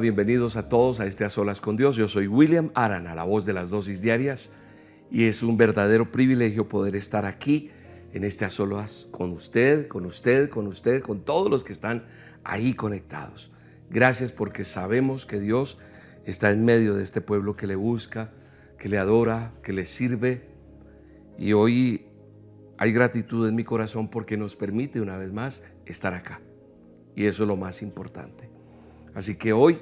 Bienvenidos a todos a este A Solas con Dios. Yo soy William Arana, la voz de las dosis diarias, y es un verdadero privilegio poder estar aquí en este A Solas con usted, con usted, con usted, con todos los que están ahí conectados. Gracias porque sabemos que Dios está en medio de este pueblo que le busca, que le adora, que le sirve. Y hoy hay gratitud en mi corazón porque nos permite una vez más estar acá. Y eso es lo más importante. Así que hoy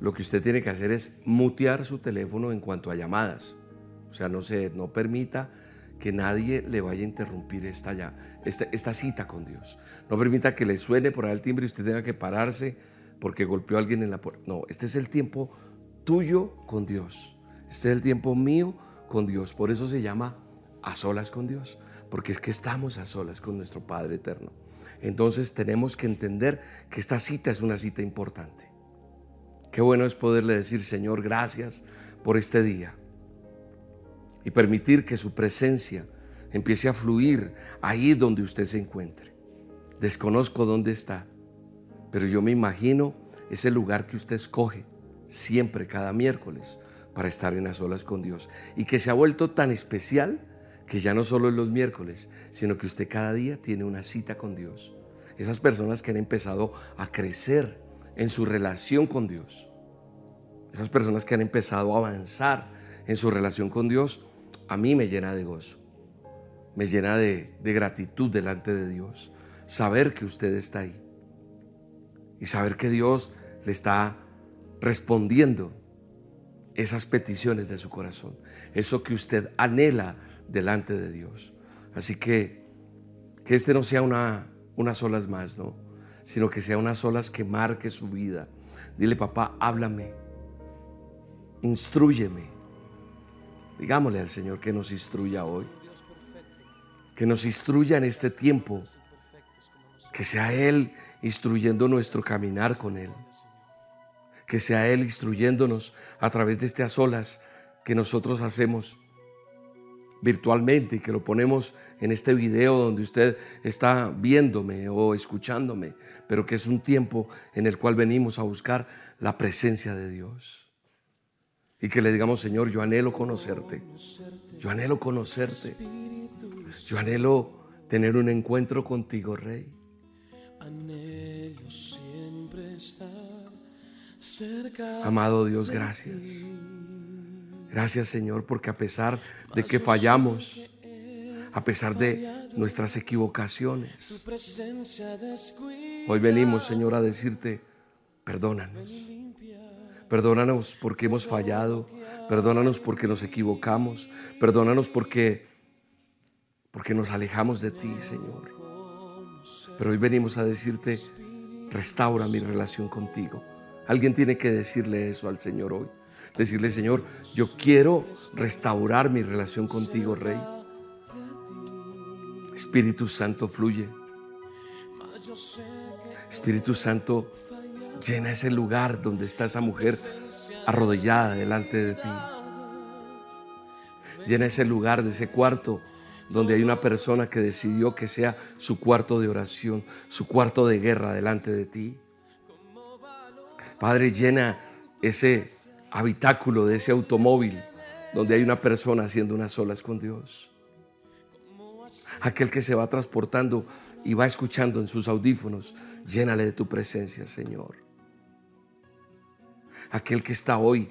lo que usted tiene que hacer es mutear su teléfono en cuanto a llamadas. O sea, no se no permita que nadie le vaya a interrumpir esta, esta, esta cita con Dios. No permita que le suene por ahí el timbre y usted tenga que pararse porque golpeó a alguien en la puerta. No, este es el tiempo tuyo con Dios. Este es el tiempo mío con Dios. Por eso se llama a solas con Dios. Porque es que estamos a solas con nuestro Padre eterno. Entonces tenemos que entender que esta cita es una cita importante. Qué bueno es poderle decir, Señor, gracias por este día. Y permitir que su presencia empiece a fluir ahí donde usted se encuentre. Desconozco dónde está, pero yo me imagino ese lugar que usted escoge siempre, cada miércoles, para estar en las olas con Dios. Y que se ha vuelto tan especial que ya no solo en los miércoles, sino que usted cada día tiene una cita con Dios. Esas personas que han empezado a crecer en su relación con Dios. Esas personas que han empezado a avanzar en su relación con Dios, a mí me llena de gozo. Me llena de, gratitud delante de Dios. Saber que usted está ahí. Y saber que Dios le está respondiendo esas peticiones de su corazón. Eso que usted anhela delante de Dios. Así que que este no sea una, unas olas más, ¿no? Sino que sea unas olas que marque su vida. Dile, papá, háblame. Instruyeme. Digámosle al Señor que nos instruya hoy. Que nos instruya en este tiempo. Que sea Él instruyendo nuestro caminar con Él. Que sea Él instruyéndonos a través de estas olas que nosotros hacemos virtualmente y que lo ponemos en este video donde usted está viéndome o escuchándome, pero que es un tiempo en el cual venimos a buscar la presencia de Dios. Y que le digamos, Señor, yo anhelo conocerte, yo anhelo conocerte, yo anhelo tener un encuentro contigo, Rey. Amado Dios, gracias. Gracias Señor porque a pesar de que fallamos, a pesar de nuestras equivocaciones, hoy venimos Señor a decirte, perdónanos. Perdónanos porque hemos fallado, perdónanos porque nos equivocamos, perdónanos porque porque nos alejamos de ti, Señor. Pero hoy venimos a decirte, restaura mi relación contigo. Alguien tiene que decirle eso al Señor hoy decirle, Señor, yo quiero restaurar mi relación contigo, Rey. Espíritu Santo fluye. Espíritu Santo llena ese lugar donde está esa mujer arrodillada delante de ti. Llena ese lugar de ese cuarto donde hay una persona que decidió que sea su cuarto de oración, su cuarto de guerra delante de ti. Padre, llena ese habitáculo de ese automóvil donde hay una persona haciendo unas solas con Dios. Aquel que se va transportando y va escuchando en sus audífonos, llénale de tu presencia, Señor. Aquel que está hoy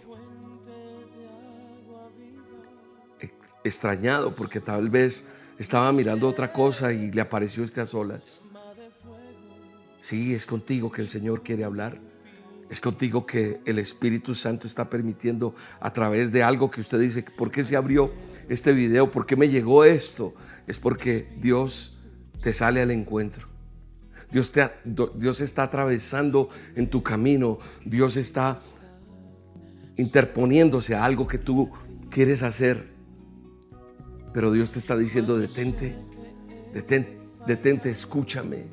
extrañado porque tal vez estaba mirando otra cosa y le apareció este a solas. Sí, es contigo que el Señor quiere hablar. Es contigo que el Espíritu Santo está permitiendo a través de algo que usted dice, ¿por qué se abrió este video? ¿Por qué me llegó esto? Es porque Dios te sale al encuentro. Dios, te, Dios está atravesando en tu camino. Dios está interponiéndose a algo que tú quieres hacer, pero Dios te está diciendo, detente, detente, detente, escúchame.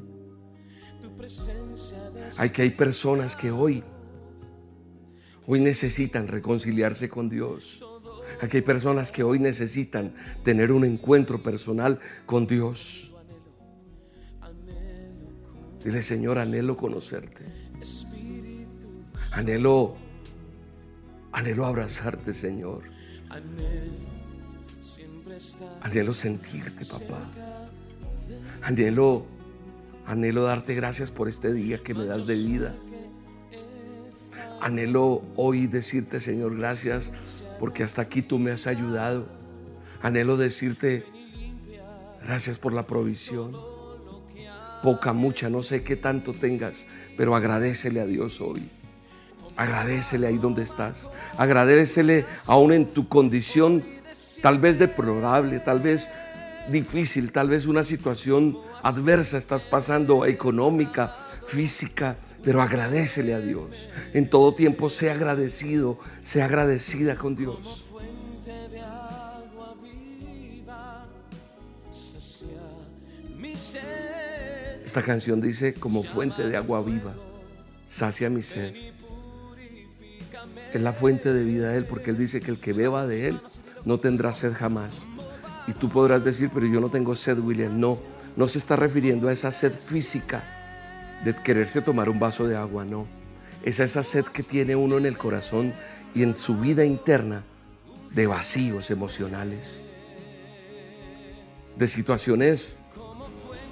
Hay que hay personas que hoy, hoy necesitan reconciliarse con Dios. Aquí hay personas que hoy necesitan tener un encuentro personal con Dios. Dile, Señor, anhelo conocerte. Anhelo, anhelo abrazarte, Señor. Anhelo sentirte, papá. Anhelo, anhelo darte gracias por este día que me das de vida. Anhelo hoy decirte, Señor, gracias porque hasta aquí tú me has ayudado. Anhelo decirte gracias por la provisión. Poca, mucha, no sé qué tanto tengas, pero agradecele a Dios hoy. Agradecele ahí donde estás. Agradecele aún en tu condición tal vez deplorable, tal vez difícil, tal vez una situación adversa estás pasando, económica, física, pero agradecele a Dios. En todo tiempo sea agradecido, sea agradecida con Dios. Esta canción dice, como fuente de agua viva, sacia mi sed. Es la fuente de vida de Él, porque Él dice que el que beba de Él no tendrá sed jamás. Y tú podrás decir, pero yo no tengo sed, William. No, no se está refiriendo a esa sed física de quererse tomar un vaso de agua, no. Es esa sed que tiene uno en el corazón y en su vida interna de vacíos emocionales, de situaciones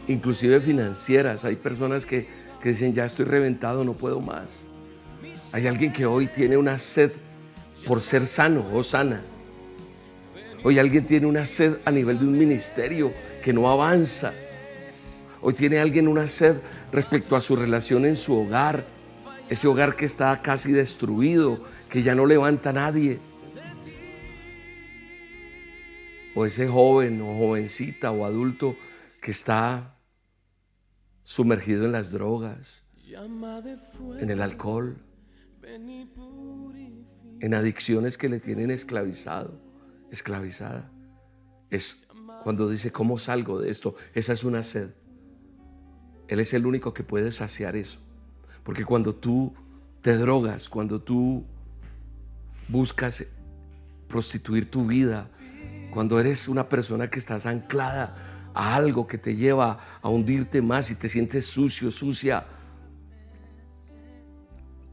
inclusive financieras. Hay personas que, que dicen, ya estoy reventado, no puedo más. Hay alguien que hoy tiene una sed por ser sano o sana. Hoy alguien tiene una sed a nivel de un ministerio que no avanza. Hoy tiene alguien una sed respecto a su relación en su hogar. Ese hogar que está casi destruido, que ya no levanta nadie. O ese joven o jovencita o adulto que está sumergido en las drogas, en el alcohol, en adicciones que le tienen esclavizado, esclavizada. Es cuando dice, ¿cómo salgo de esto? Esa es una sed. Él es el único que puede saciar eso. Porque cuando tú te drogas, cuando tú buscas prostituir tu vida, cuando eres una persona que estás anclada a algo que te lleva a hundirte más y te sientes sucio, sucia,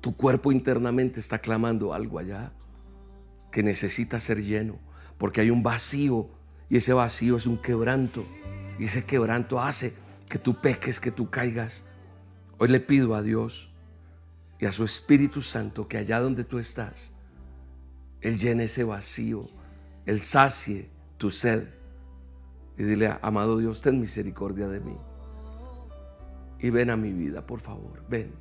tu cuerpo internamente está clamando algo allá que necesita ser lleno, porque hay un vacío y ese vacío es un quebranto y ese quebranto hace que tú peques, que tú caigas. Hoy le pido a Dios y a su Espíritu Santo que allá donde tú estás, Él llene ese vacío, Él sacie tu sed. Y dile, amado Dios, ten misericordia de mí. Y ven a mi vida, por favor, ven.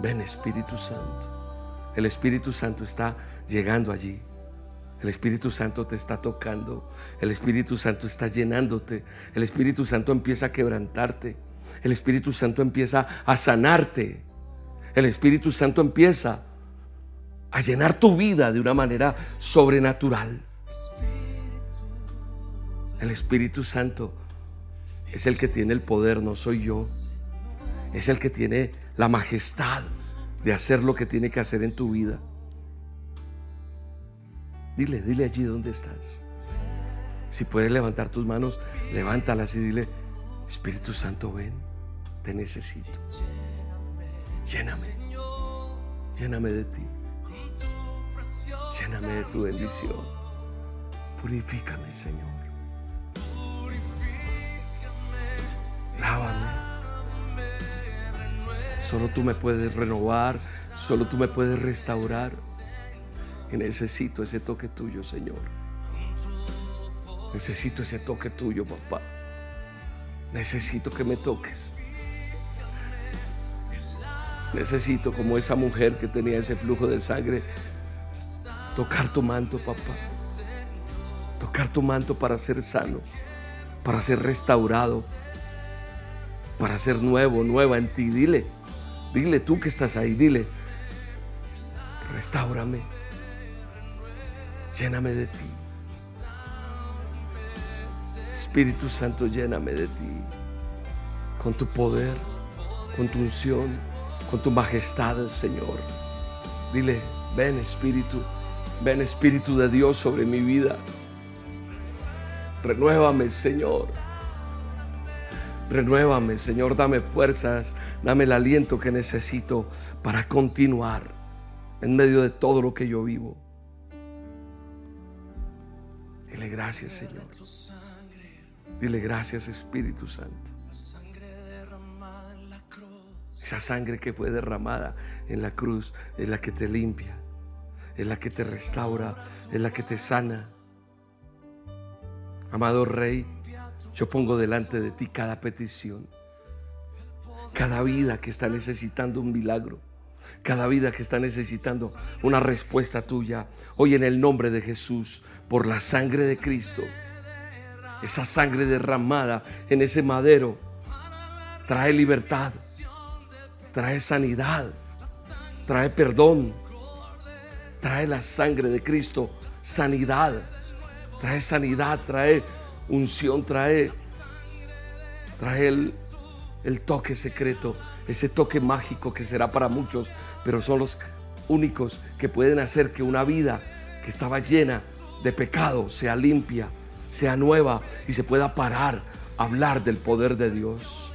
Ven Espíritu Santo. El Espíritu Santo está llegando allí. El Espíritu Santo te está tocando. El Espíritu Santo está llenándote. El Espíritu Santo empieza a quebrantarte. El Espíritu Santo empieza a sanarte. El Espíritu Santo empieza a llenar tu vida de una manera sobrenatural. El Espíritu Santo es el que tiene el poder, no soy yo. Es el que tiene la majestad de hacer lo que tiene que hacer en tu vida. Dile, dile allí donde estás. Si puedes levantar tus manos, levántalas y dile, Espíritu Santo, ven, te necesito. Lléname, lléname de ti. Lléname de tu bendición. Purifícame, Señor. Lávame. Solo tú me puedes renovar, solo tú me puedes restaurar necesito ese toque tuyo, Señor. Necesito ese toque tuyo, papá. Necesito que me toques. Necesito, como esa mujer que tenía ese flujo de sangre, tocar tu manto, papá. Tocar tu manto para ser sano, para ser restaurado, para ser nuevo, nueva en ti. Dile, dile tú que estás ahí, dile, restaurame Lléname de ti. Espíritu Santo, lléname de ti. Con tu poder, con tu unción, con tu majestad, Señor. Dile, ven Espíritu, ven Espíritu de Dios sobre mi vida. Renuévame, Señor. Renuévame, Señor, dame fuerzas, dame el aliento que necesito para continuar en medio de todo lo que yo vivo. Dile gracias, Señor. Dile gracias, Espíritu Santo. Esa sangre que fue derramada en la cruz es la que te limpia, es la que te restaura, es la que te sana. Amado Rey, yo pongo delante de ti cada petición, cada vida que está necesitando un milagro, cada vida que está necesitando una respuesta tuya. Hoy en el nombre de Jesús, por la sangre de Cristo, esa sangre derramada en ese madero, trae libertad, trae sanidad, trae perdón, trae la sangre de Cristo, sanidad, trae sanidad, trae unción, trae, trae el, el toque secreto, ese toque mágico que será para muchos, pero son los únicos que pueden hacer que una vida que estaba llena de pecado sea limpia, sea nueva y se pueda parar a hablar del poder de Dios.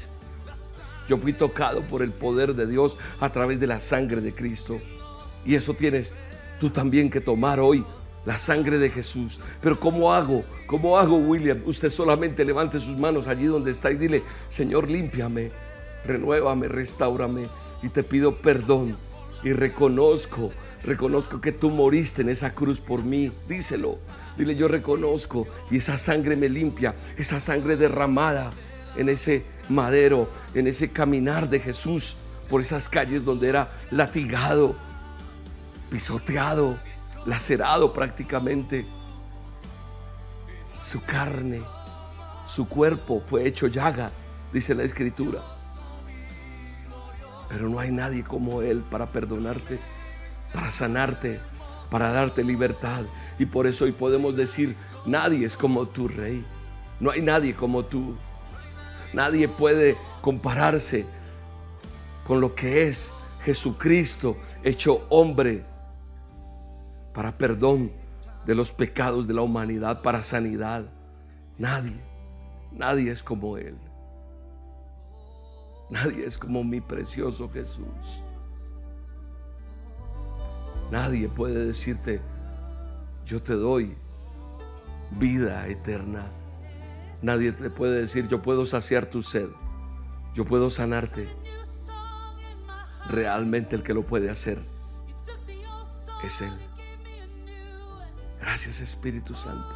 Yo fui tocado por el poder de Dios a través de la sangre de Cristo. Y eso tienes tú también que tomar hoy, la sangre de Jesús. Pero ¿cómo hago? ¿Cómo hago, William? Usted solamente levante sus manos allí donde está y dile, Señor, límpiame, renuévame, restaurame y te pido perdón y reconozco, reconozco que tú moriste en esa cruz por mí. Díselo. Dile, yo reconozco y esa sangre me limpia, esa sangre derramada en ese madero, en ese caminar de Jesús por esas calles donde era latigado, pisoteado, lacerado prácticamente. Su carne, su cuerpo fue hecho llaga, dice la escritura. Pero no hay nadie como Él para perdonarte, para sanarte, para darte libertad. Y por eso hoy podemos decir, nadie es como tu Rey. No hay nadie como tú. Nadie puede compararse con lo que es Jesucristo hecho hombre para perdón de los pecados de la humanidad, para sanidad. Nadie, nadie es como Él. Nadie es como mi precioso Jesús. Nadie puede decirte, yo te doy vida eterna. Nadie te puede decir, yo puedo saciar tu sed, yo puedo sanarte. Realmente el que lo puede hacer es Él. Gracias Espíritu Santo.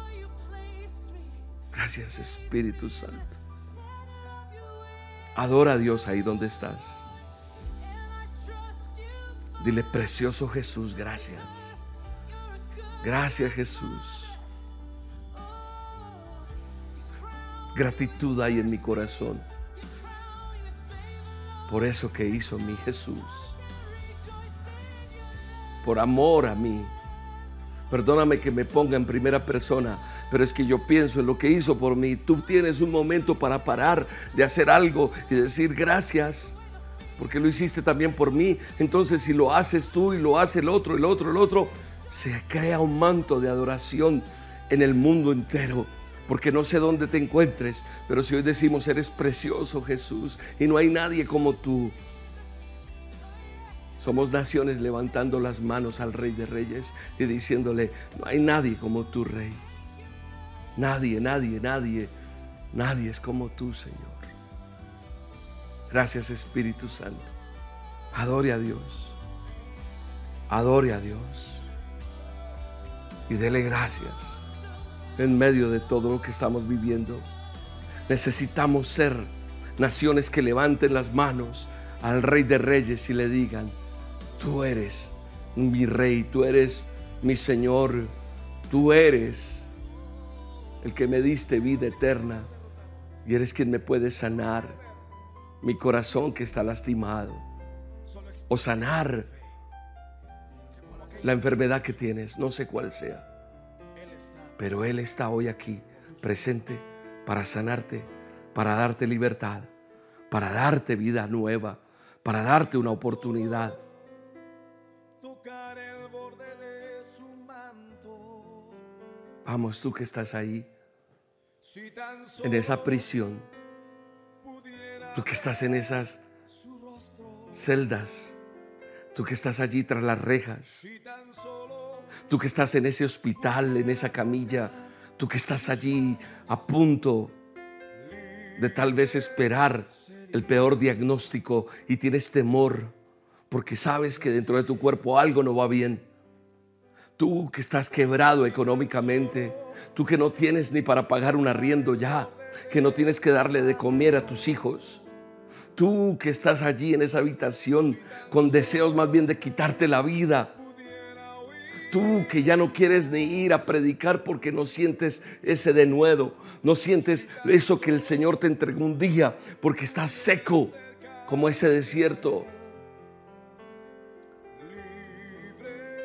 Gracias Espíritu Santo. Adora a Dios ahí donde estás. Dile, precioso Jesús, gracias. Gracias Jesús. Gratitud hay en mi corazón por eso que hizo mi Jesús. Por amor a mí. Perdóname que me ponga en primera persona, pero es que yo pienso en lo que hizo por mí. Tú tienes un momento para parar de hacer algo y decir gracias, porque lo hiciste también por mí. Entonces si lo haces tú y lo hace el otro, el otro, el otro, se crea un manto de adoración en el mundo entero porque no sé dónde te encuentres, pero si hoy decimos, eres precioso Jesús y no hay nadie como tú. Somos naciones levantando las manos al Rey de Reyes y diciéndole, no hay nadie como tú, Rey. Nadie, nadie, nadie, nadie es como tú, Señor. Gracias Espíritu Santo. Adore a Dios. Adore a Dios. Y dele gracias en medio de todo lo que estamos viviendo. Necesitamos ser naciones que levanten las manos al Rey de Reyes y le digan, tú eres mi Rey, tú eres mi Señor, tú eres el que me diste vida eterna y eres quien me puede sanar mi corazón que está lastimado o sanar la enfermedad que tienes, no sé cuál sea Pero Él está hoy aquí, presente, para sanarte, para darte libertad, para darte vida nueva, para darte una oportunidad. Vamos, tú que estás ahí, en esa prisión, tú que estás en esas celdas, tú que estás allí tras las rejas, tú que estás en ese hospital, en esa camilla, tú que estás allí a punto de tal vez esperar el peor diagnóstico y tienes temor porque sabes que dentro de tu cuerpo algo no va bien. Tú que estás quebrado económicamente, tú que no tienes ni para pagar un arriendo ya, que no tienes que darle de comer a tus hijos. Tú que estás allí en esa habitación con deseos más bien de quitarte la vida. Tú que ya no quieres ni ir a predicar porque no sientes ese denuedo, no sientes eso que el Señor te entregó un día porque estás seco como ese desierto.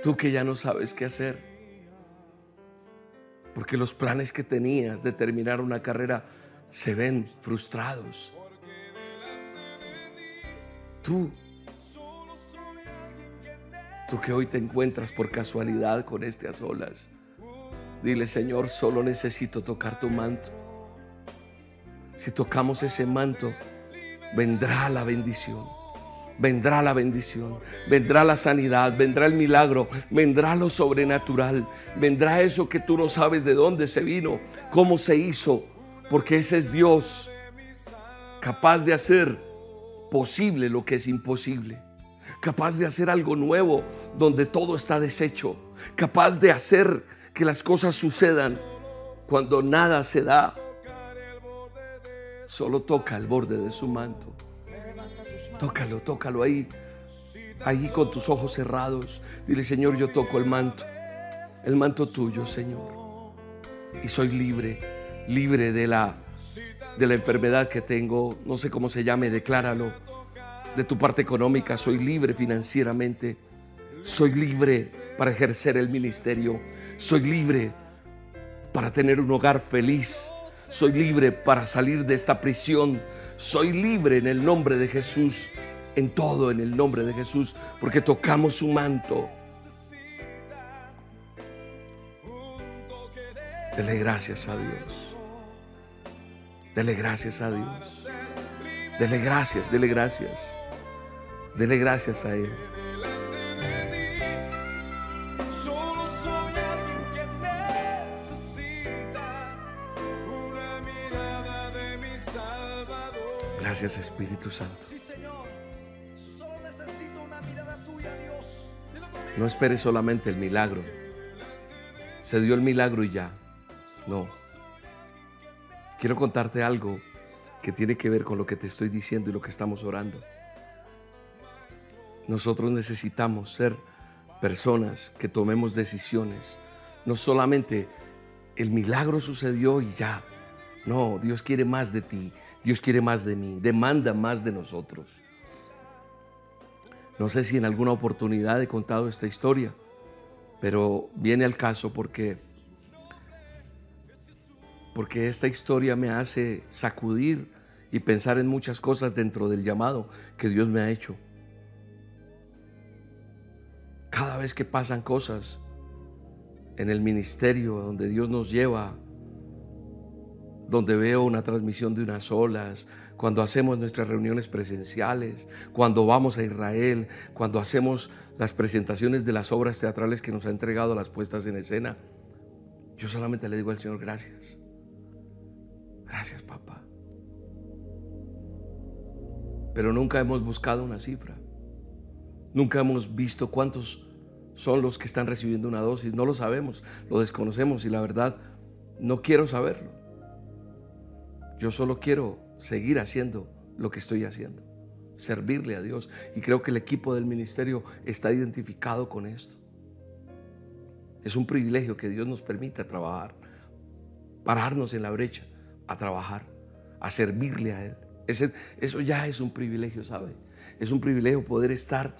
Tú que ya no sabes qué hacer. Porque los planes que tenías de terminar una carrera se ven frustrados. Tú, tú que hoy te encuentras por casualidad con este a solas, dile Señor, solo necesito tocar tu manto. Si tocamos ese manto, vendrá la bendición vendrá la bendición, vendrá la sanidad, vendrá el milagro, vendrá lo sobrenatural, vendrá eso que tú no sabes de dónde se vino, cómo se hizo, porque ese es Dios, capaz de hacer posible lo que es imposible, capaz de hacer algo nuevo donde todo está deshecho, capaz de hacer que las cosas sucedan cuando nada se da. Solo toca el borde de su manto. Tócalo, tócalo ahí. Ahí con tus ojos cerrados. Dile, Señor, yo toco el manto. El manto tuyo, Señor. Y soy libre, libre de la, de la enfermedad que tengo. No sé cómo se llame, decláralo. De tu parte económica, soy libre financieramente. Soy libre para ejercer el ministerio. Soy libre para tener un hogar feliz. Soy libre para salir de esta prisión soy libre en el nombre de Jesús, en todo en el nombre de Jesús, porque tocamos su manto. Dele gracias a Dios. Dele gracias a Dios. Dele gracias, dele gracias. Dele gracias a Él. Gracias Espíritu Santo. No esperes solamente el milagro. Se dio el milagro y ya. No. Quiero contarte algo que tiene que ver con lo que te estoy diciendo y lo que estamos orando. Nosotros necesitamos ser personas que tomemos decisiones. No solamente el milagro sucedió y ya. No, Dios quiere más de ti. Dios quiere más de mí, demanda más de nosotros. No sé si en alguna oportunidad he contado esta historia, pero viene al caso porque porque esta historia me hace sacudir y pensar en muchas cosas dentro del llamado que Dios me ha hecho. Cada vez que pasan cosas en el ministerio donde Dios nos lleva donde veo una transmisión de unas olas, cuando hacemos nuestras reuniones presenciales, cuando vamos a Israel, cuando hacemos las presentaciones de las obras teatrales que nos ha entregado las puestas en escena. Yo solamente le digo al Señor gracias. Gracias, papá. Pero nunca hemos buscado una cifra. Nunca hemos visto cuántos son los que están recibiendo una dosis. No lo sabemos, lo desconocemos y la verdad no quiero saberlo. Yo solo quiero seguir haciendo lo que estoy haciendo, servirle a Dios. Y creo que el equipo del ministerio está identificado con esto. Es un privilegio que Dios nos permita trabajar, pararnos en la brecha, a trabajar, a servirle a Él. eso ya es un privilegio, ¿sabe? Es un privilegio poder estar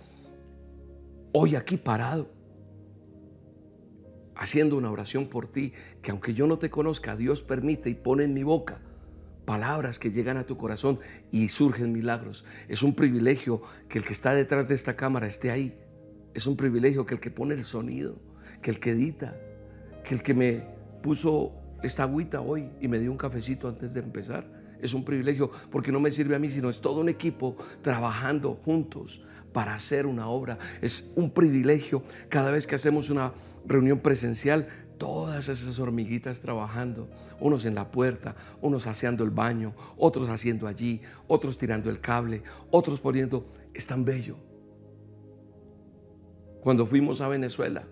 hoy aquí parado, haciendo una oración por ti, que aunque yo no te conozca, Dios permite y pone en mi boca palabras que llegan a tu corazón y surgen milagros. Es un privilegio que el que está detrás de esta cámara esté ahí. Es un privilegio que el que pone el sonido, que el que edita, que el que me puso esta agüita hoy y me dio un cafecito antes de empezar. Es un privilegio porque no me sirve a mí, sino es todo un equipo trabajando juntos para hacer una obra. Es un privilegio cada vez que hacemos una reunión presencial todas esas hormiguitas trabajando, unos en la puerta, unos haciendo el baño, otros haciendo allí, otros tirando el cable, otros poniendo, es tan bello. Cuando fuimos a Venezuela,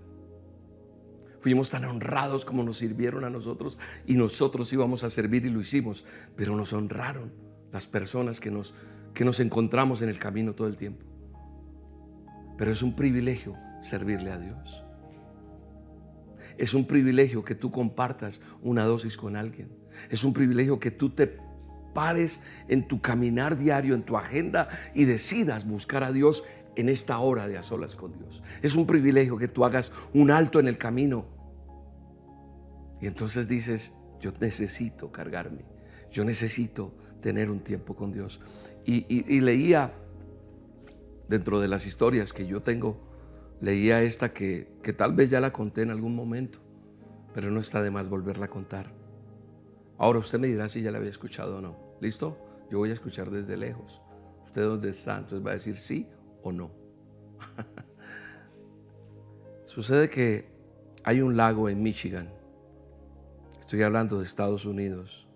fuimos tan honrados como nos sirvieron a nosotros y nosotros íbamos a servir y lo hicimos, pero nos honraron las personas que nos, que nos encontramos en el camino todo el tiempo. Pero es un privilegio servirle a Dios. Es un privilegio que tú compartas una dosis con alguien. Es un privilegio que tú te pares en tu caminar diario, en tu agenda y decidas buscar a Dios en esta hora de a solas con Dios. Es un privilegio que tú hagas un alto en el camino. Y entonces dices, yo necesito cargarme, yo necesito tener un tiempo con Dios. Y, y leía dentro de las historias que yo tengo leía esta que, que tal vez ya la conté en algún momento, pero no está de más volverla a contar. Ahora usted me dirá si ya la había escuchado o no. ¿Listo? Yo voy a escuchar desde lejos. Usted dónde está, entonces va a decir sí o no. Sucede que hay un lago en Michigan. Estoy hablando de Estados Unidos.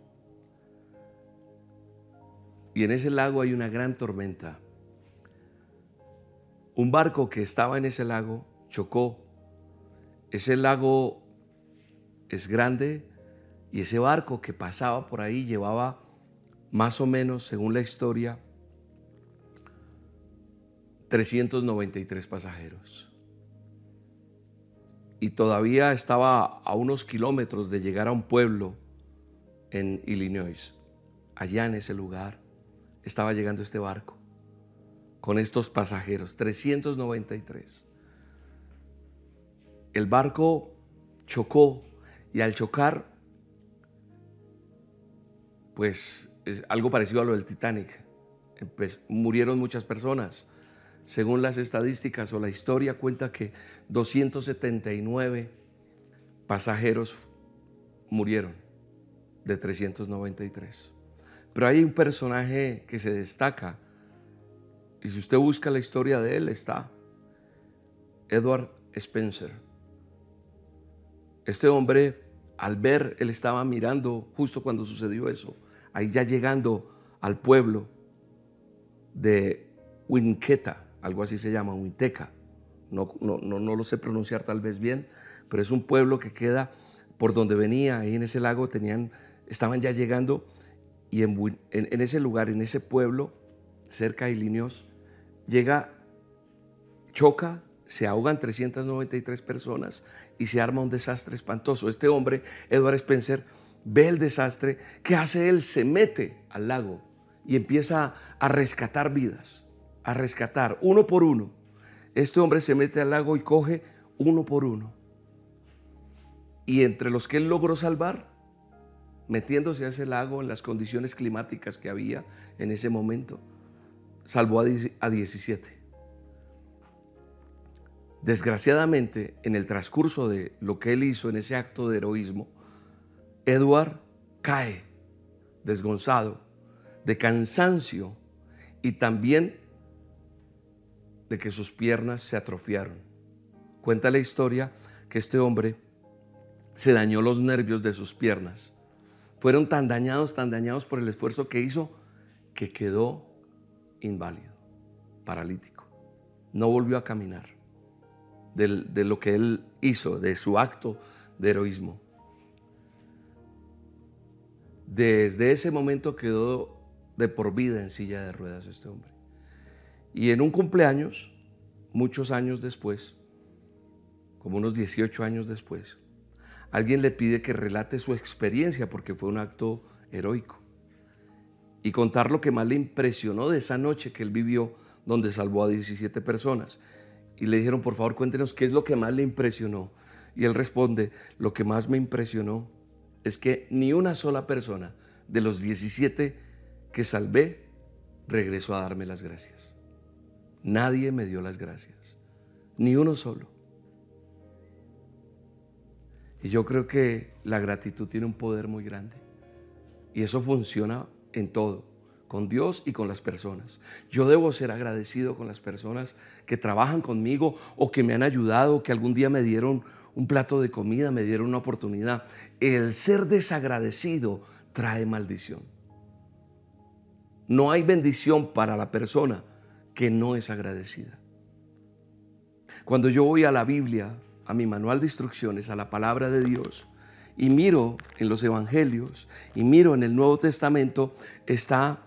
Y en ese lago hay una gran tormenta. Un barco que estaba en ese lago chocó. Ese lago es grande y ese barco que pasaba por ahí llevaba más o menos, según la historia, 393 pasajeros. Y todavía estaba a unos kilómetros de llegar a un pueblo en Illinois. Allá en ese lugar estaba llegando este barco con estos pasajeros, 393. El barco chocó y al chocar, pues es algo parecido a lo del Titanic. Pues, murieron muchas personas. Según las estadísticas o la historia cuenta que 279 pasajeros murieron de 393. Pero hay un personaje que se destaca y si usted busca la historia de él, está Edward Spencer. Este hombre, al ver, él estaba mirando justo cuando sucedió eso, ahí ya llegando al pueblo de Winqueta, algo así se llama, Winteca. No, no, no, lo sé pronunciar tal vez bien, pero es un pueblo que queda por donde venía, ahí en ese lago tenían, estaban ya llegando y en, en, ese lugar, en ese pueblo, cerca de Ilinios, llega, choca, se ahogan 393 personas y se arma un desastre espantoso. Este hombre, Edward Spencer, ve el desastre. ¿Qué hace él? Se mete al lago y empieza a rescatar vidas, a rescatar uno por uno. Este hombre se mete al lago y coge uno por uno. Y entre los que él logró salvar, metiéndose a ese lago en las condiciones climáticas que había en ese momento, salvó a 17. Desgraciadamente, en el transcurso de lo que él hizo en ese acto de heroísmo, Edward cae desgonzado, de cansancio y también de que sus piernas se atrofiaron. Cuenta la historia que este hombre se dañó los nervios de sus piernas. Fueron tan dañados, tan dañados por el esfuerzo que hizo, que quedó inválido, paralítico. No volvió a caminar de, lo que él hizo, de su acto de heroísmo. Desde ese momento quedó de por vida en silla de ruedas este hombre. Y en un cumpleaños, muchos años después, como unos 18 años después, alguien le pide que relate su experiencia porque fue un acto heroico y contar lo que más le impresionó de esa noche que él vivió donde salvó a 17 personas. Y le dijeron, por favor, cuéntenos qué es lo que más le impresionó. Y él responde, lo que más me impresionó es que ni una sola persona de los 17 que salvé regresó a darme las gracias. Nadie me dio las gracias, ni uno solo. Y yo creo que la gratitud tiene un poder muy grande. Y eso funciona en todo, con Dios y con las personas. Yo debo ser agradecido con las personas que trabajan conmigo o que me han ayudado, que algún día me dieron un plato de comida, me dieron una oportunidad. El ser desagradecido trae maldición. No hay bendición para la persona que no es agradecida. Cuando yo voy a la Biblia, a mi manual de instrucciones, a la palabra de Dios, y miro en los evangelios, y miro en el Nuevo Testamento, está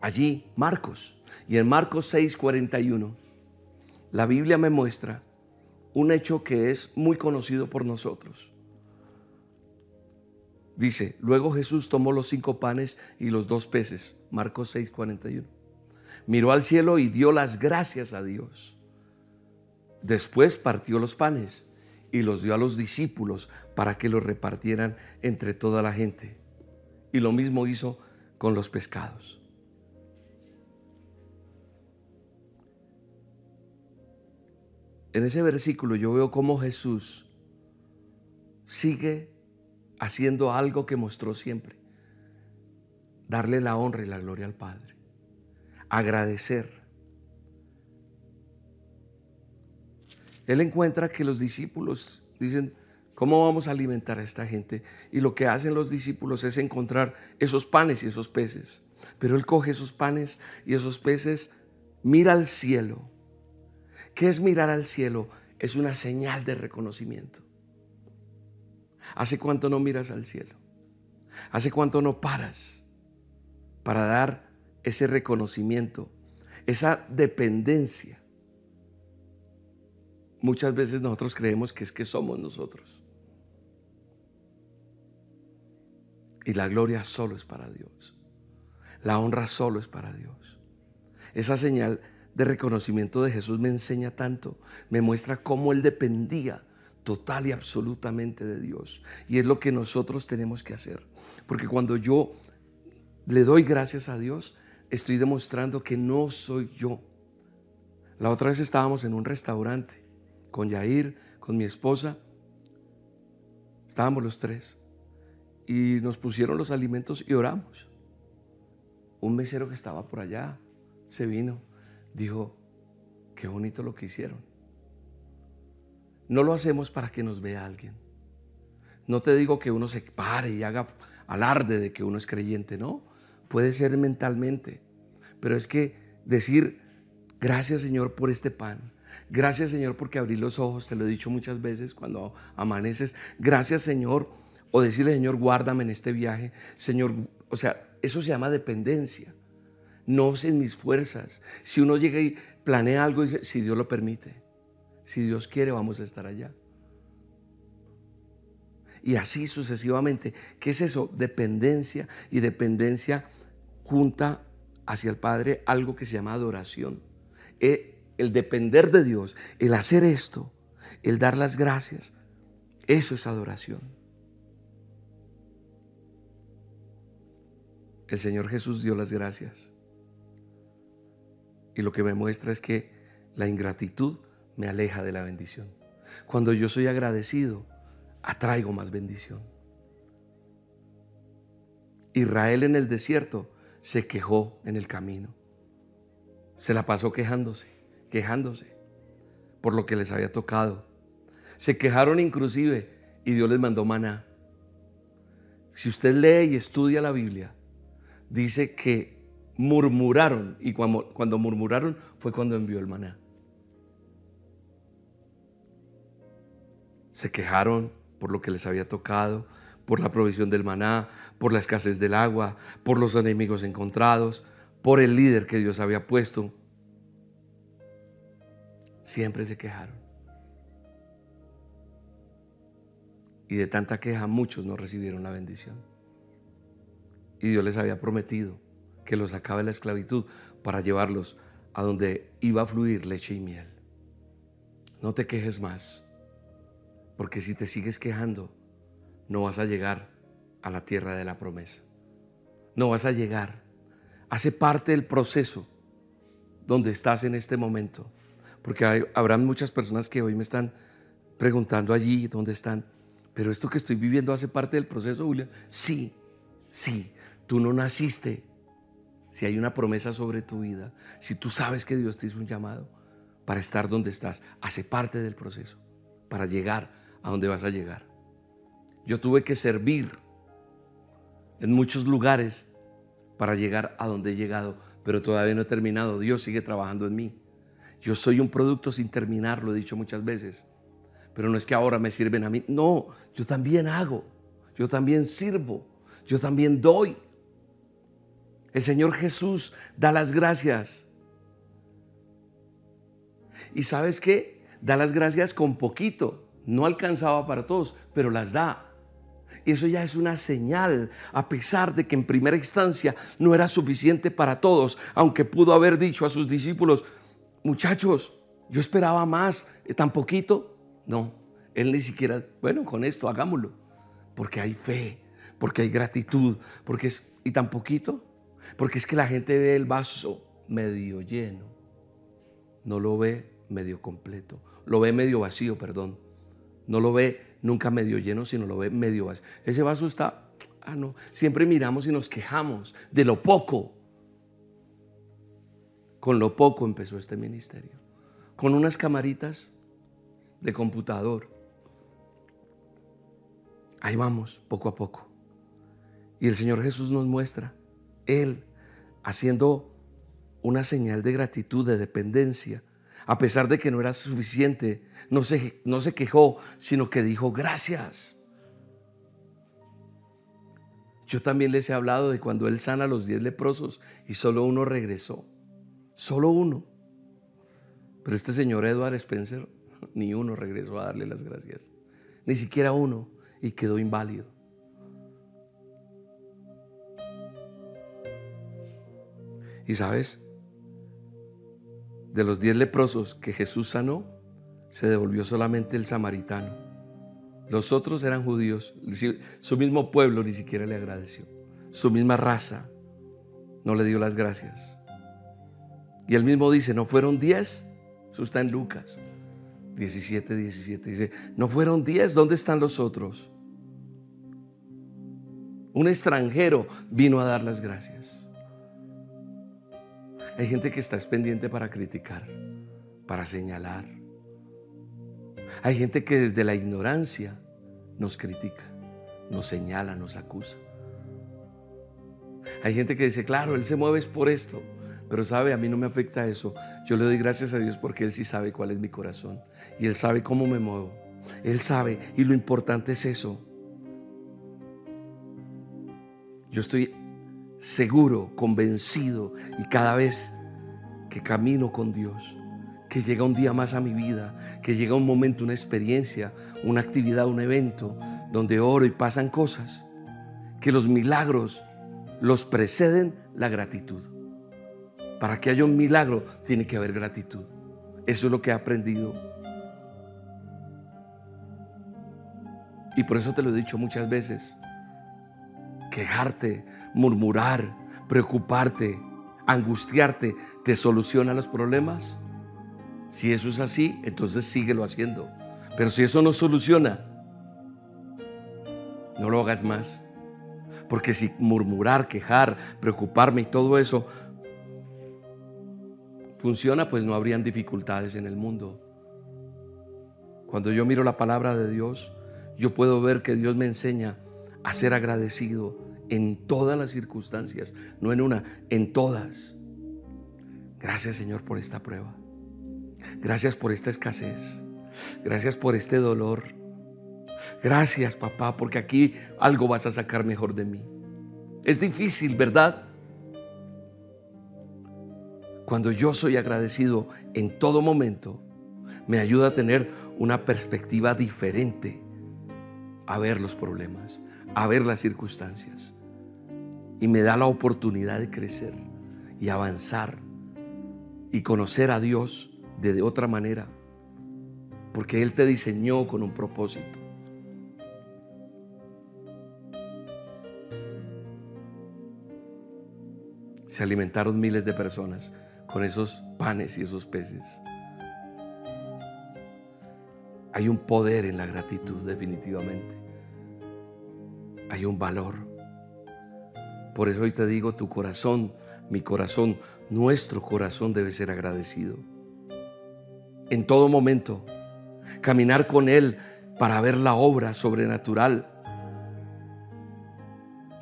allí Marcos. Y en Marcos 6:41, la Biblia me muestra un hecho que es muy conocido por nosotros. Dice, luego Jesús tomó los cinco panes y los dos peces, Marcos 6:41. Miró al cielo y dio las gracias a Dios. Después partió los panes y los dio a los discípulos para que los repartieran entre toda la gente. Y lo mismo hizo con los pescados. En ese versículo yo veo cómo Jesús sigue haciendo algo que mostró siempre. Darle la honra y la gloria al Padre. Agradecer. Él encuentra que los discípulos dicen, ¿cómo vamos a alimentar a esta gente? Y lo que hacen los discípulos es encontrar esos panes y esos peces. Pero Él coge esos panes y esos peces, mira al cielo. ¿Qué es mirar al cielo? Es una señal de reconocimiento. ¿Hace cuánto no miras al cielo? ¿Hace cuánto no paras para dar ese reconocimiento, esa dependencia? Muchas veces nosotros creemos que es que somos nosotros. Y la gloria solo es para Dios. La honra solo es para Dios. Esa señal de reconocimiento de Jesús me enseña tanto, me muestra cómo Él dependía total y absolutamente de Dios. Y es lo que nosotros tenemos que hacer. Porque cuando yo le doy gracias a Dios, estoy demostrando que no soy yo. La otra vez estábamos en un restaurante con Yair, con mi esposa. Estábamos los tres. Y nos pusieron los alimentos y oramos. Un mesero que estaba por allá se vino, dijo, qué bonito lo que hicieron. No lo hacemos para que nos vea alguien. No te digo que uno se pare y haga alarde de que uno es creyente, no. Puede ser mentalmente. Pero es que decir, gracias Señor por este pan. Gracias Señor porque abrí los ojos, te lo he dicho muchas veces cuando amaneces. Gracias Señor. O decirle Señor, guárdame en este viaje. Señor, o sea, eso se llama dependencia. No en mis fuerzas. Si uno llega y planea algo, dice, si Dios lo permite. Si Dios quiere, vamos a estar allá. Y así sucesivamente. ¿Qué es eso? Dependencia y dependencia junta hacia el Padre algo que se llama adoración. Eh, el depender de Dios, el hacer esto, el dar las gracias, eso es adoración. El Señor Jesús dio las gracias. Y lo que me muestra es que la ingratitud me aleja de la bendición. Cuando yo soy agradecido, atraigo más bendición. Israel en el desierto se quejó en el camino. Se la pasó quejándose, quejándose por lo que les había tocado. Se quejaron inclusive y Dios les mandó maná. Si usted lee y estudia la Biblia, dice que murmuraron y cuando, cuando murmuraron fue cuando envió el maná. Se quejaron por lo que les había tocado, por la provisión del maná, por la escasez del agua, por los enemigos encontrados, por el líder que Dios había puesto. Siempre se quejaron. Y de tanta queja muchos no recibieron la bendición. Y Dios les había prometido que los sacaba de la esclavitud para llevarlos a donde iba a fluir leche y miel. No te quejes más Porque si te sigues quejando, no vas a llegar a la tierra de la promesa. No vas a llegar. Hace parte del proceso donde estás en este momento. Porque hay, habrán muchas personas que hoy me están preguntando allí dónde están. Pero esto que estoy viviendo hace parte del proceso, Julia. Sí, sí. Tú no naciste. Si hay una promesa sobre tu vida, si tú sabes que Dios te hizo un llamado para estar donde estás, hace parte del proceso para llegar a donde vas a llegar. Yo tuve que servir en muchos lugares para llegar a donde he llegado, pero todavía no he terminado. Dios sigue trabajando en mí. Yo soy un producto sin terminar, lo he dicho muchas veces. Pero no es que ahora me sirven a mí. No, yo también hago. Yo también sirvo. Yo también doy. El Señor Jesús da las gracias. ¿Y sabes qué? Da las gracias con poquito. No alcanzaba para todos, pero las da. Y eso ya es una señal, a pesar de que en primera instancia no era suficiente para todos, aunque pudo haber dicho a sus discípulos, muchachos, yo esperaba más, eh, tan poquito. No, él ni siquiera, bueno, con esto hagámoslo, porque hay fe, porque hay gratitud, porque es, y tan poquito, porque es que la gente ve el vaso medio lleno, no lo ve medio completo, lo ve medio vacío, perdón, no lo ve nunca medio lleno, sino lo ve medio vacío. Ese vaso está, ah, no, siempre miramos y nos quejamos de lo poco. Con lo poco empezó este ministerio, con unas camaritas de computador. Ahí vamos, poco a poco. Y el Señor Jesús nos muestra, Él haciendo una señal de gratitud, de dependencia, a pesar de que no era suficiente, no se, no se quejó, sino que dijo gracias. Yo también les he hablado de cuando Él sana a los diez leprosos y solo uno regresó. Solo uno. Pero este señor Edward Spencer, ni uno regresó a darle las gracias. Ni siquiera uno. Y quedó inválido. Y sabes, de los diez leprosos que Jesús sanó, se devolvió solamente el samaritano. Los otros eran judíos. Su mismo pueblo ni siquiera le agradeció. Su misma raza no le dio las gracias. Y él mismo dice, no fueron diez. Eso está en Lucas 17, 17. Dice, no fueron diez. ¿Dónde están los otros? Un extranjero vino a dar las gracias. Hay gente que está pendiente para criticar, para señalar. Hay gente que desde la ignorancia nos critica, nos señala, nos acusa. Hay gente que dice, claro, Él se mueve es por esto, pero sabe, a mí no me afecta eso. Yo le doy gracias a Dios porque Él sí sabe cuál es mi corazón y Él sabe cómo me muevo. Él sabe y lo importante es eso. Yo estoy seguro, convencido y cada vez que camino con Dios, que llega un día más a mi vida, que llega un momento, una experiencia, una actividad, un evento donde oro y pasan cosas, que los milagros los preceden la gratitud. Para que haya un milagro tiene que haber gratitud. Eso es lo que he aprendido. Y por eso te lo he dicho muchas veces quejarte, murmurar, preocuparte, angustiarte, ¿te soluciona los problemas? Si eso es así, entonces síguelo haciendo. Pero si eso no soluciona, no lo hagas más. Porque si murmurar, quejar, preocuparme y todo eso funciona, pues no habrían dificultades en el mundo. Cuando yo miro la palabra de Dios, yo puedo ver que Dios me enseña a ser agradecido en todas las circunstancias, no en una, en todas. Gracias Señor por esta prueba. Gracias por esta escasez. Gracias por este dolor. Gracias papá, porque aquí algo vas a sacar mejor de mí. Es difícil, ¿verdad? Cuando yo soy agradecido en todo momento, me ayuda a tener una perspectiva diferente a ver los problemas, a ver las circunstancias y me da la oportunidad de crecer y avanzar y conocer a Dios de otra manera. porque Él te diseñó con un propósito. Se alimentaron miles de personas con esos panes y esos peces. Hay un poder en la gratitud, definitivamente. Hay un valor. Por eso hoy te digo, tu corazón, mi corazón, nuestro corazón debe ser agradecido. En todo momento, caminar con Él para ver la obra sobrenatural.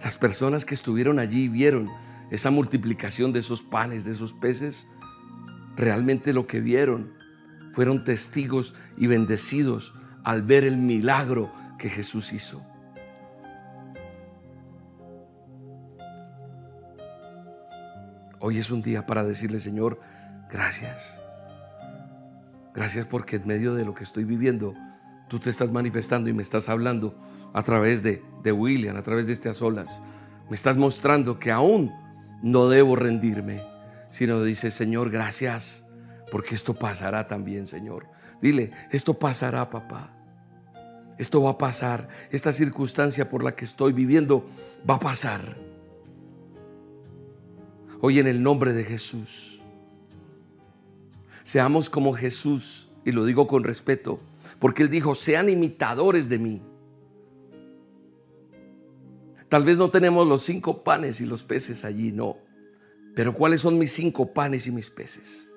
Las personas que estuvieron allí vieron esa multiplicación de esos panes, de esos peces, realmente lo que vieron fueron testigos y bendecidos al ver el milagro que Jesús hizo. Hoy es un día para decirle, Señor, gracias. Gracias porque en medio de lo que estoy viviendo, tú te estás manifestando y me estás hablando a través de, de William, a través de este a solas. Me estás mostrando que aún no debo rendirme, sino dice, Señor, gracias, porque esto pasará también, Señor. Dile, esto pasará, papá. Esto va a pasar. Esta circunstancia por la que estoy viviendo va a pasar. Hoy en el nombre de Jesús, seamos como Jesús, y lo digo con respeto, porque Él dijo, sean imitadores de mí. Tal vez no tenemos los cinco panes y los peces allí, no. Pero ¿cuáles son mis cinco panes y mis peces?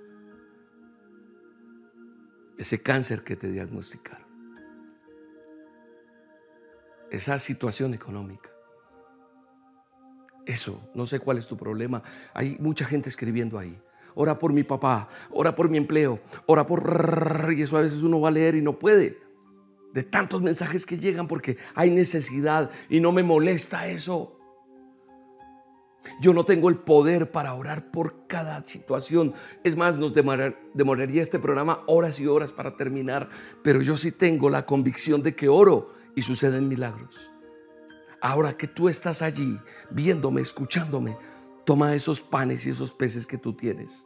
Ese cáncer que te diagnosticaron. Esa situación económica. Eso, no sé cuál es tu problema. Hay mucha gente escribiendo ahí. Ora por mi papá, ora por mi empleo, ora por... Y eso a veces uno va a leer y no puede de tantos mensajes que llegan porque hay necesidad y no me molesta eso. Yo no tengo el poder para orar por cada situación. Es más, nos demoraría este programa horas y horas para terminar, pero yo sí tengo la convicción de que oro y suceden milagros. Ahora que tú estás allí, viéndome, escuchándome, toma esos panes y esos peces que tú tienes.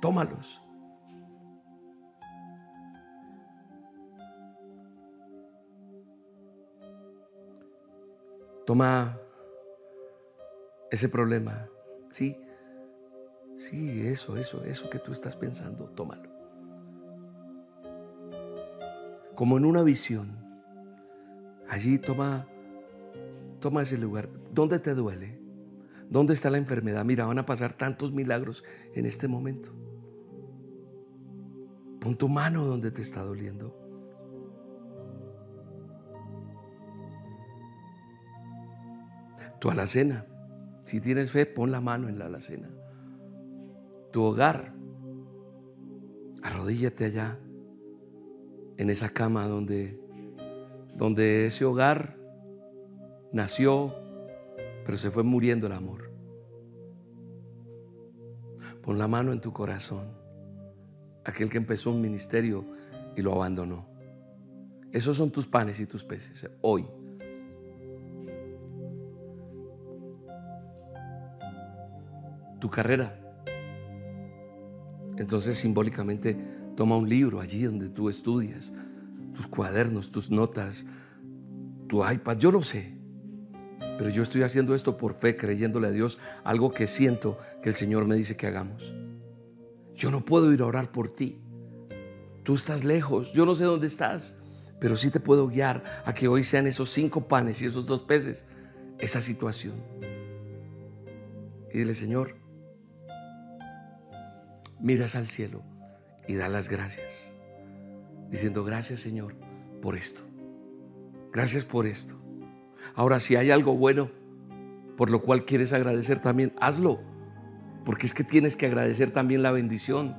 Tómalos Toma ese problema, ¿sí? Sí, eso, eso, eso que tú estás pensando, tómalo. Como en una visión. Allí toma, toma ese lugar. ¿Dónde te duele? ¿Dónde está la enfermedad? Mira, van a pasar tantos milagros en este momento. Pon tu mano donde te está doliendo. Tu alacena. Si tienes fe, pon la mano en la alacena. Tu hogar. Arrodíllate allá, en esa cama donde, donde ese hogar nació, pero se fue muriendo el amor. Pon la mano en tu corazón. Aquel que empezó un ministerio y lo abandonó. Esos son tus panes y tus peces. Hoy tu carrera. Entonces simbólicamente toma un libro allí donde tú estudias, tus cuadernos, tus notas, tu iPad, yo no sé. Pero yo estoy haciendo esto por fe, creyéndole a Dios algo que siento que el Señor me dice que hagamos. Yo no puedo ir a orar por ti. Tú estás lejos, yo no sé dónde estás, pero sí te puedo guiar a que hoy sean esos cinco panes y esos dos peces, esa situación. Y dile, Señor, miras al cielo y da las gracias, diciendo gracias Señor por esto. Gracias por esto. Ahora, si hay algo bueno por lo cual quieres agradecer también, hazlo. Porque es que tienes que agradecer también la bendición.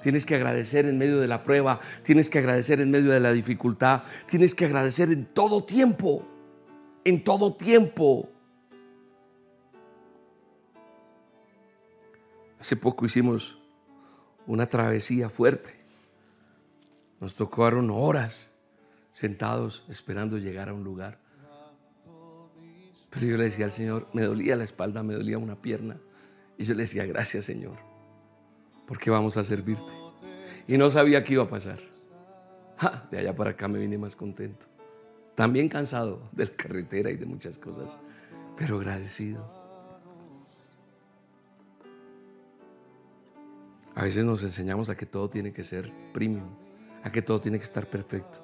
Tienes que agradecer en medio de la prueba. Tienes que agradecer en medio de la dificultad. Tienes que agradecer en todo tiempo. En todo tiempo. Hace poco hicimos una travesía fuerte. Nos tocaron horas sentados esperando llegar a un lugar. Pero yo le decía al Señor, me dolía la espalda, me dolía una pierna. Y yo le decía, gracias Señor, porque vamos a servirte. Y no sabía qué iba a pasar. de allá para acá me vine más contento. También cansado de la carretera y de muchas cosas, pero agradecido. A veces nos enseñamos a que todo tiene que ser premium, a que todo tiene que estar perfecto.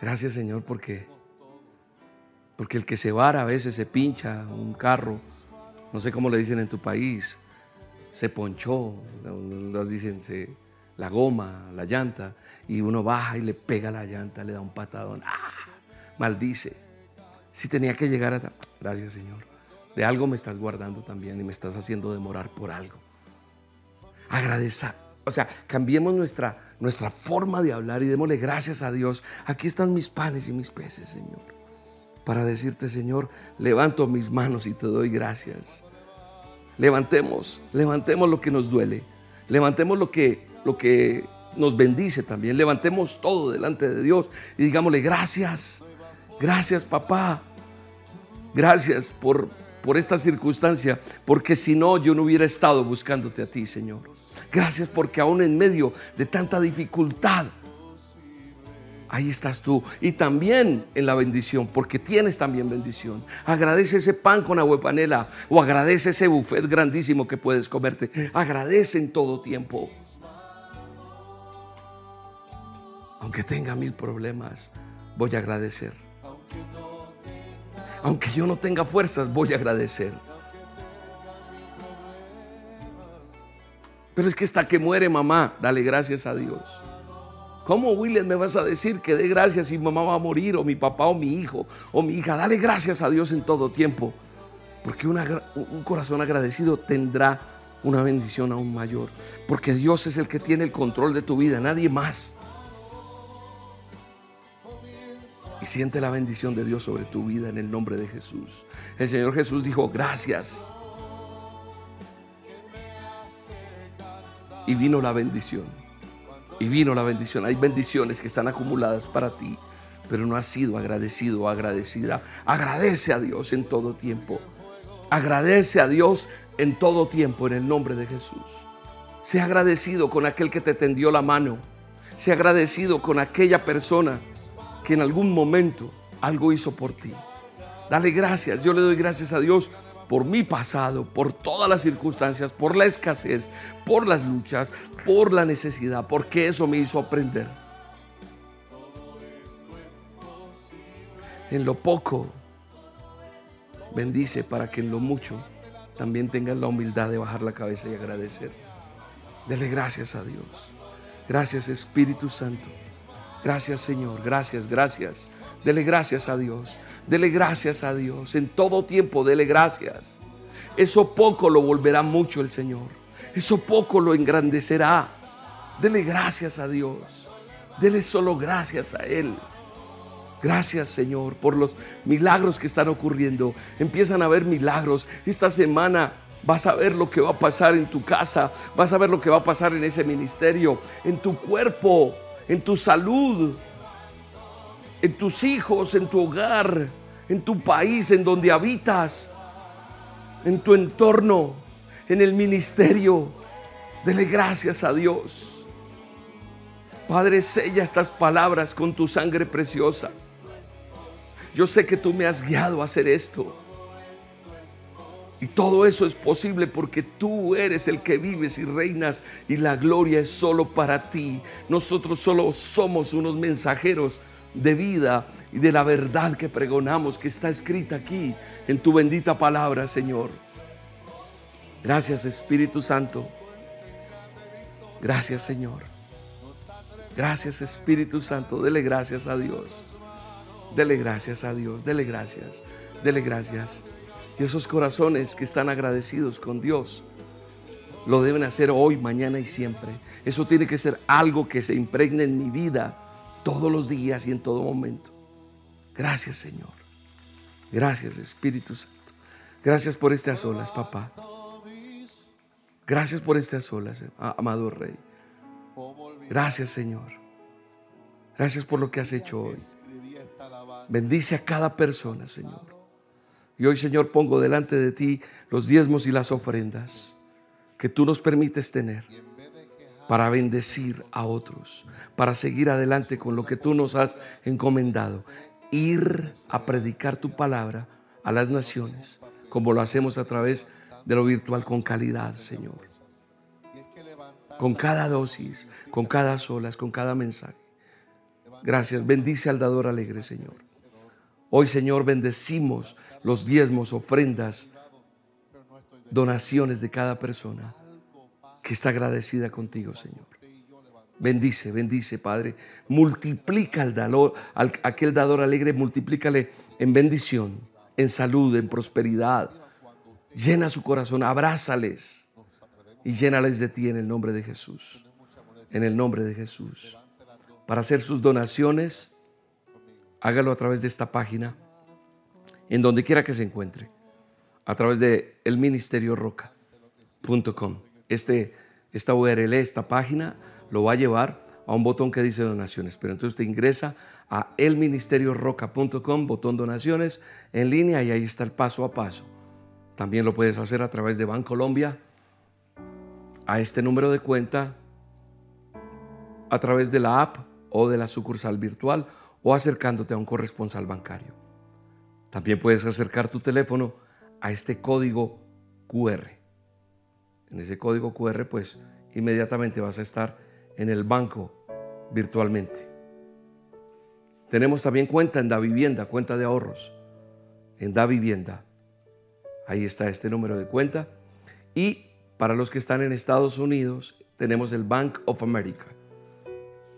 Gracias Señor porque porque el que se vara a veces se pincha un carro, no sé cómo le dicen en tu país, se ponchó, dicen se, la goma, la llanta, y uno baja y le pega la llanta, le da un patadón, ¡ah! maldice. Si tenía que llegar a... Gracias Señor. De algo me estás guardando también y me estás haciendo demorar por algo. Agradecer. O sea, cambiemos nuestra, nuestra forma de hablar y démosle gracias a Dios. Aquí están mis panes y mis peces, Señor. Para decirte, Señor, levanto mis manos y te doy gracias. Levantemos, levantemos lo que nos duele. Levantemos lo que, lo que nos bendice también. Levantemos todo delante de Dios y digámosle gracias. Gracias, papá. Gracias por, por esta circunstancia, porque si no, yo no hubiera estado buscándote a ti, Señor. Gracias porque aún en medio de tanta dificultad, ahí estás tú. Y también en la bendición, porque tienes también bendición. Agradece ese pan con agua panela o agradece ese buffet grandísimo que puedes comerte. Agradece en todo tiempo. Aunque tenga mil problemas, voy a agradecer. Aunque yo no tenga fuerzas, voy a agradecer. Pero es que hasta que muere mamá, dale gracias a Dios. ¿Cómo, William, me vas a decir que dé gracias si mamá va a morir, o mi papá, o mi hijo, o mi hija? Dale gracias a Dios en todo tiempo. Porque un corazón agradecido tendrá una bendición aún mayor. Porque Dios es el que tiene el control de tu vida, nadie más. Y siente la bendición de Dios sobre tu vida en el nombre de Jesús. El Señor Jesús dijo, gracias. Y vino la bendición. Y vino la bendición. Hay bendiciones que están acumuladas para ti, pero no has sido agradecido o agradecida. Agradece a Dios en todo tiempo. Agradece a Dios en todo tiempo en el nombre de Jesús. Sea agradecido con aquel que te tendió la mano. Sea agradecido con aquella persona que en algún momento algo hizo por ti. Dale gracias. Yo le doy gracias a Dios por mi pasado, por todas las circunstancias, por la escasez, por las luchas, por la necesidad, porque eso me hizo aprender. En lo poco, bendice para que en lo mucho también tengas la humildad de bajar la cabeza y agradecer. Dele gracias a Dios. Gracias Espíritu Santo. Gracias Señor, gracias, gracias. Dele gracias a Dios. Dele gracias a Dios. En todo tiempo, dele gracias. Eso poco lo volverá mucho el Señor. Eso poco lo engrandecerá. Dele gracias a Dios. Dele solo gracias a Él. Gracias Señor por los milagros que están ocurriendo. Empiezan a haber milagros. Esta semana vas a ver lo que va a pasar en tu casa. Vas a ver lo que va a pasar en ese ministerio, en tu cuerpo en tu salud, en tus hijos, en tu hogar, en tu país, en donde habitas, en tu entorno, en el ministerio. Dele gracias a Dios. Padre, sella estas palabras con tu sangre preciosa. Yo sé que tú me has guiado a hacer esto. Y todo eso es posible porque tú eres el que vives y reinas y la gloria es solo para ti. Nosotros solo somos unos mensajeros de vida y de la verdad que pregonamos, que está escrita aquí en tu bendita palabra, Señor. Gracias Espíritu Santo. Gracias Señor. Gracias Espíritu Santo. Dele gracias a Dios. Dele gracias a Dios. Dele gracias. Dele gracias. Y esos corazones que están agradecidos con Dios lo deben hacer hoy, mañana y siempre. Eso tiene que ser algo que se impregne en mi vida todos los días y en todo momento. Gracias Señor. Gracias Espíritu Santo. Gracias por estas olas, papá. Gracias por estas olas, amado Rey. Gracias Señor. Gracias por lo que has hecho hoy. Bendice a cada persona, Señor. Y hoy, Señor, pongo delante de ti los diezmos y las ofrendas que tú nos permites tener. para bendecir a otros, para seguir adelante con lo que tú nos has encomendado. Ir a predicar tu palabra a las naciones, como lo hacemos a través de lo virtual con calidad, Señor. Con cada dosis, con cada solas, con cada mensaje. Gracias. Bendice al dador alegre, Señor. Hoy, Señor, bendecimos los diezmos, ofrendas, donaciones de cada persona que está agradecida contigo, Señor. Bendice, bendice, Padre. Multiplica al dador, aquel dador alegre, multiplícale en bendición, en salud, en prosperidad. Llena su corazón, abrázales y llénales de ti en el nombre de Jesús. En el nombre de Jesús. Para hacer sus donaciones, hágalo a través de esta página, en donde quiera que se encuentre, a través de elministerioroca.com. Este, esta URL, esta página, lo va a llevar a un botón que dice donaciones. Pero entonces usted ingresa a elministerioroca.com, botón donaciones en línea y ahí está el paso a paso. También lo puedes hacer a través de Bancolombia, a este número de cuenta, a través de la app o de la sucursal virtual o acercándote a un corresponsal bancario. También puedes acercar tu teléfono a este código QR. En ese código QR, pues inmediatamente vas a estar en el banco virtualmente. Tenemos también cuenta en Da Vivienda, cuenta de ahorros. En Da Vivienda. Ahí está este número de cuenta. Y para los que están en Estados Unidos, tenemos el Bank of America.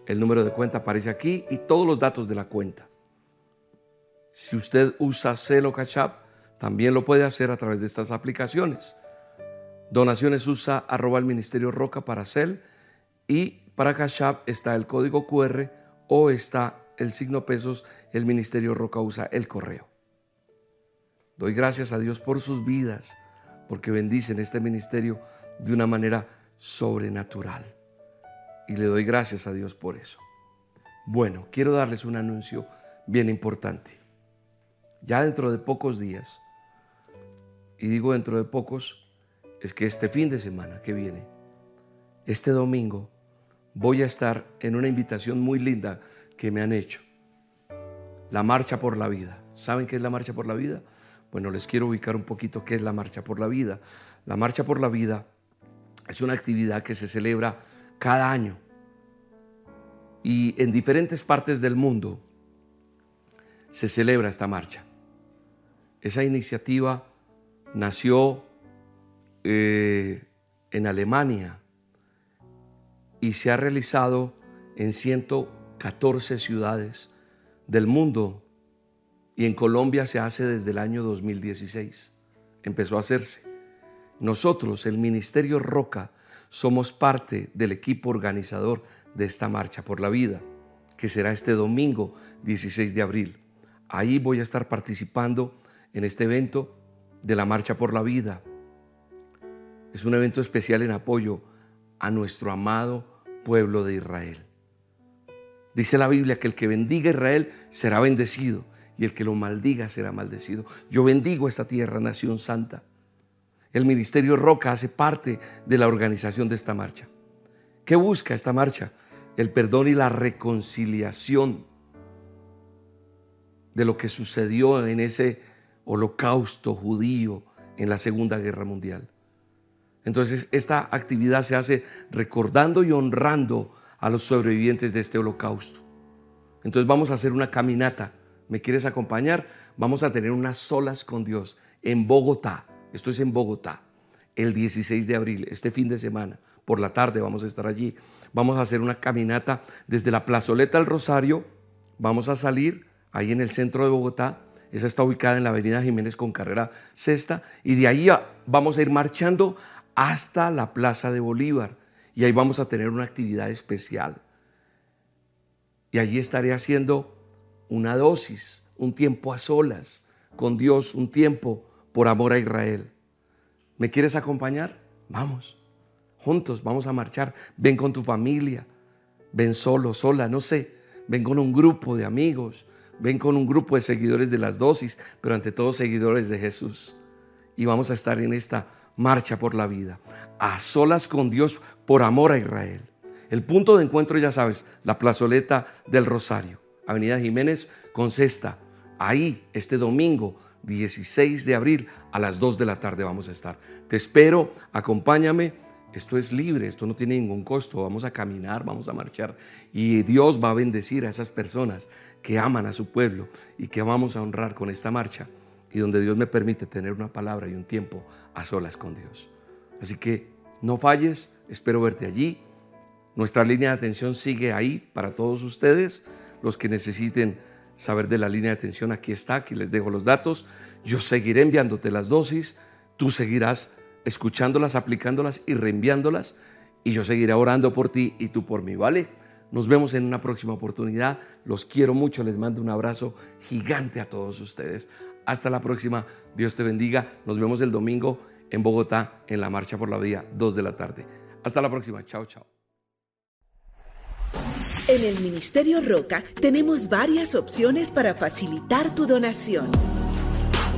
El número de cuenta aparece aquí y todos los datos de la cuenta. Si usted usa Celo Cash App, también lo puede hacer a través de estas aplicaciones. Donaciones usa arroba el Ministerio Roca para Cel y para Cash App está el código QR o está el signo pesos, el Ministerio Roca usa el correo. Doy gracias a Dios por sus vidas, porque bendicen este ministerio de una manera sobrenatural y le doy gracias a Dios por eso. Bueno, quiero darles un anuncio bien importante. Ya dentro de pocos días, y digo dentro de pocos, es que este fin de semana que viene, este domingo, voy a estar en una invitación muy linda que me han hecho. La Marcha por la Vida. ¿Saben qué es la Marcha por la Vida? Bueno, les quiero ubicar un poquito qué es la Marcha por la Vida. La Marcha por la Vida es una actividad que se celebra cada año. Y en diferentes partes del mundo se celebra esta marcha. Esa iniciativa nació eh, en Alemania y se ha realizado en 114 ciudades del mundo y en Colombia se hace desde el año 2016. Empezó a hacerse. Nosotros, el Ministerio Roca, somos parte del equipo organizador de esta Marcha por la Vida, que será este domingo 16 de abril. Ahí voy a estar participando en este evento de la Marcha por la Vida. Es un evento especial en apoyo a nuestro amado pueblo de Israel. Dice la Biblia que el que bendiga a Israel será bendecido y el que lo maldiga será maldecido. Yo bendigo esta tierra, nación santa. El Ministerio Roca hace parte de la organización de esta marcha. ¿Qué busca esta marcha? El perdón y la reconciliación de lo que sucedió en ese holocausto judío en la Segunda Guerra Mundial. Entonces, esta actividad se hace recordando y honrando a los sobrevivientes de este holocausto. Entonces vamos a hacer una caminata. ¿Me quieres acompañar? Vamos a tener unas solas con Dios en Bogotá. Esto es en Bogotá, el 16 de abril, este fin de semana. Por la tarde vamos a estar allí. Vamos a hacer una caminata desde la plazoleta del Rosario. Vamos a salir ahí en el centro de Bogotá. Esa está ubicada en la avenida Jiménez con carrera sexta. Y de ahí vamos a ir marchando hasta la Plaza de Bolívar. Y ahí vamos a tener una actividad especial. Y allí estaré haciendo una dosis, un tiempo a solas con Dios, un tiempo por amor a Israel. ¿Me quieres acompañar? Vamos, juntos, vamos a marchar. Ven con tu familia, ven solo, sola, no sé. Ven con un grupo de amigos, ven con un grupo de seguidores de las dosis, pero ante todo seguidores de Jesús. Y vamos a estar en esta marcha por la vida, a solas con Dios por amor a Israel. El punto de encuentro, ya sabes, la plazoleta del Rosario, Avenida Jiménez con Cesta. Ahí, este domingo 16 de abril a las 2 de la tarde vamos a estar. Te espero, acompáñame. Esto es libre, esto no tiene ningún costo. Vamos a caminar, vamos a marchar y Dios va a bendecir a esas personas que aman a su pueblo y que vamos a honrar con esta marcha y donde Dios me permite tener una palabra y un tiempo a solas con Dios. Así que no falles, espero verte allí. Nuestra línea de atención sigue ahí para todos ustedes, los que necesiten saber de la línea de atención, aquí está, aquí les dejo los datos. Yo seguiré enviándote las dosis, tú seguirás escuchándolas, aplicándolas y reenviándolas, y yo seguiré orando por ti y tú por mí, ¿vale? Nos vemos en una próxima oportunidad. Los quiero mucho, les mando un abrazo gigante a todos ustedes. Hasta la próxima, Dios te bendiga. Nos vemos el domingo en Bogotá en la Marcha por la Vida, 2 de la tarde. Hasta la próxima, chao, chao. En el Ministerio Roca tenemos varias opciones para facilitar tu donación.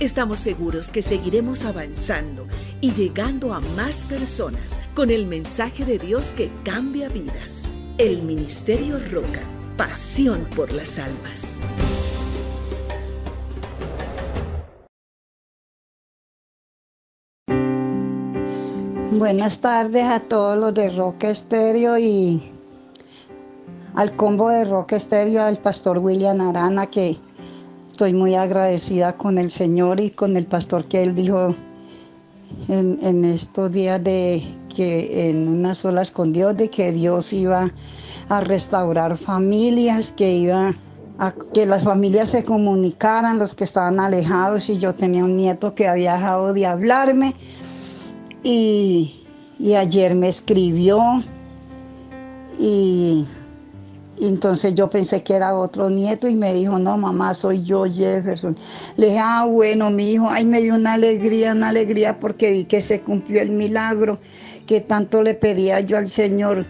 Estamos seguros que seguiremos avanzando y llegando a más personas con el mensaje de Dios que cambia vidas. El Ministerio Roca, pasión por las almas. Buenas tardes a todos los de Roca Estéreo y al combo de Roca Estéreo, al pastor William Arana, que estoy muy agradecida con el Señor y con el pastor que él dijo en, estos días de que en unas olas con Dios, de que Dios iba a restaurar familias, que iba a que las familias se comunicaran, los que estaban alejados, y yo tenía un nieto que había dejado de hablarme, y, y ayer me escribió, y entonces yo pensé que era otro nieto y me dijo, no, mamá, soy yo, Jefferson. Le dije, ah, bueno, mi hijo, ay, me dio una alegría, una alegría porque vi que se cumplió el milagro que tanto le pedía yo al Señor.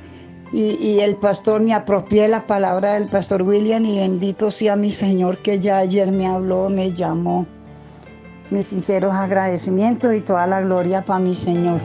Y, y el pastor, me apropié la palabra del pastor William y bendito sea mi Señor que ya ayer me habló, me llamó. Mis sinceros agradecimientos y toda la gloria para mi Señor.